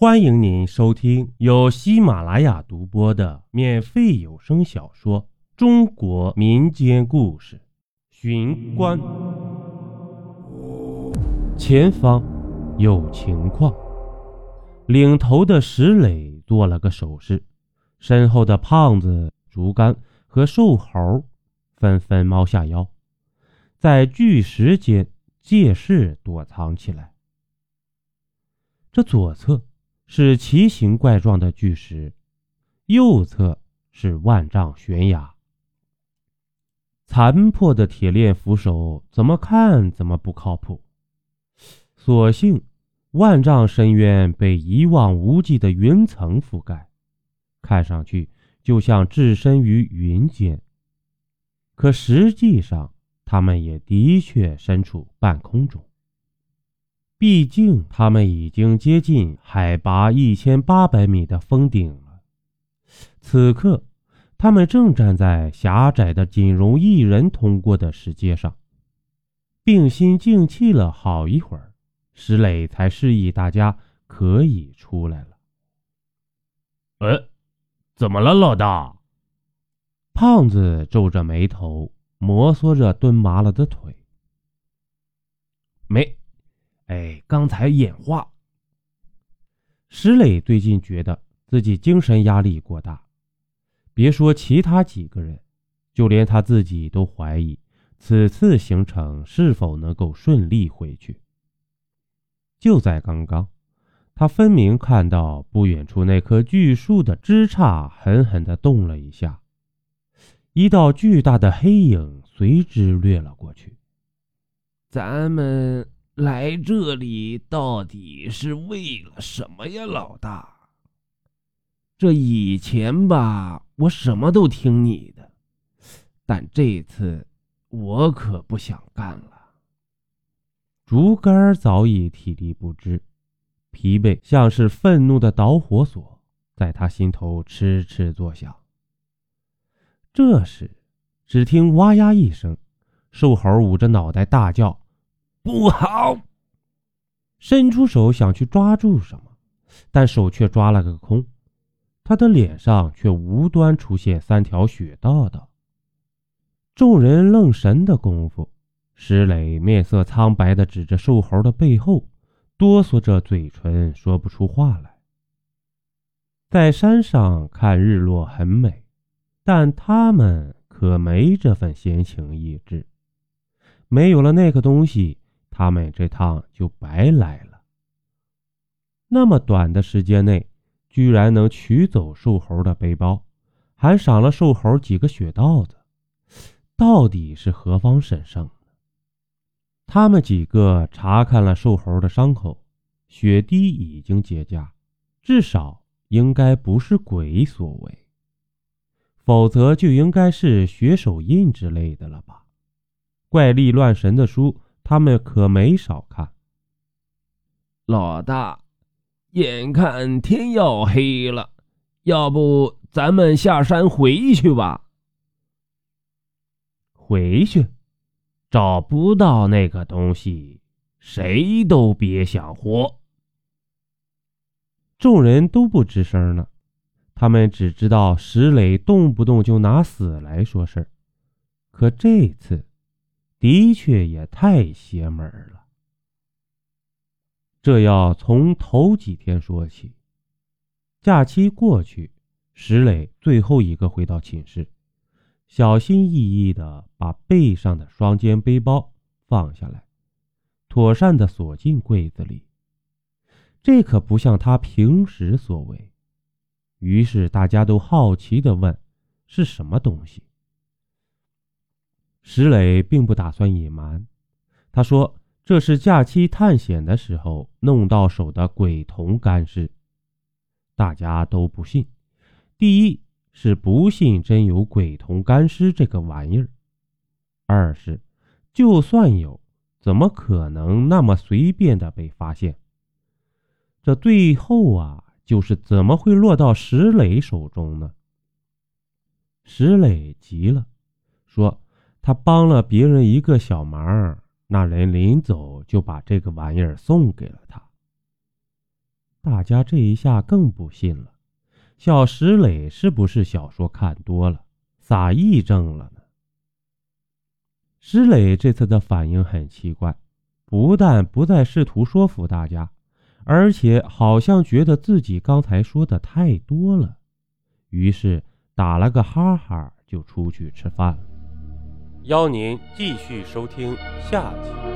欢迎您收听由喜马拉雅独播的免费有声小说《中国民间故事·寻关》。前方有情况。领头的石磊做了个手势，身后的胖子、竹竿和瘦猴纷纷猫下腰，在巨石间借势躲藏起来。这左侧。是奇形怪状的巨石，右侧是万丈悬崖。残破的铁链扶手怎么看怎么不靠谱。所幸万丈深渊被一望无际的云层覆盖，看上去就像置身于云间。可实际上，他们也的确身处半空中。毕竟，他们已经接近海拔一千八百米的峰顶了。此刻，他们正站在狭窄的、仅容一人通过的石阶上，屏心静气了好一会儿，石磊才示意大家可以出来了。呃，怎么了，老大？胖子皱着眉头，摩挲着蹲麻了的腿。没。哎，刚才眼花。石磊最近觉得自己精神压力过大，别说其他几个人，就连他自己都怀疑此次行程是否能够顺利回去。就在刚刚，他分明看到不远处那棵巨树的枝杈狠狠地动了一下，一道巨大的黑影随之掠了过去。咱们。来这里到底是为了什么呀，老大？这以前吧，我什么都听你的，但这次我可不想干了。竹竿早已体力不支，疲惫像是愤怒的导火索，在他心头痴痴作响。这时，只听“哇呀”一声，瘦猴捂着脑袋大叫。不好！伸出手想去抓住什么，但手却抓了个空。他的脸上却无端出现三条血道道。众人愣神的功夫，石磊面色苍白的指着瘦猴的背后，哆嗦着嘴唇说不出话来。在山上看日落很美，但他们可没这份闲情逸致。没有了那个东西。他们这趟就白来了。那么短的时间内，居然能取走瘦猴的背包，还赏了瘦猴几个血道子，到底是何方神圣？他们几个查看了瘦猴的伤口，血滴已经结痂，至少应该不是鬼所为，否则就应该是血手印之类的了吧？怪力乱神的书。他们可没少看。老大，眼看天要黑了，要不咱们下山回去吧？回去，找不到那个东西，谁都别想活。众人都不吱声了，他们只知道石磊动不动就拿死来说事儿，可这次。的确也太邪门了。这要从头几天说起。假期过去，石磊最后一个回到寝室，小心翼翼的把背上的双肩背包放下来，妥善的锁进柜子里。这可不像他平时所为。于是大家都好奇的问：“是什么东西？”石磊并不打算隐瞒，他说：“这是假期探险的时候弄到手的鬼童干尸。”大家都不信。第一是不信真有鬼童干尸这个玩意儿；二是，就算有，怎么可能那么随便的被发现？这最后啊，就是怎么会落到石磊手中呢？石磊急了，说。他帮了别人一个小忙，那人临走就把这个玩意儿送给了他。大家这一下更不信了。小石磊是不是小说看多了，撒癔症了呢？石磊这次的反应很奇怪，不但不再试图说服大家，而且好像觉得自己刚才说的太多了，于是打了个哈哈就出去吃饭了。邀您继续收听下集。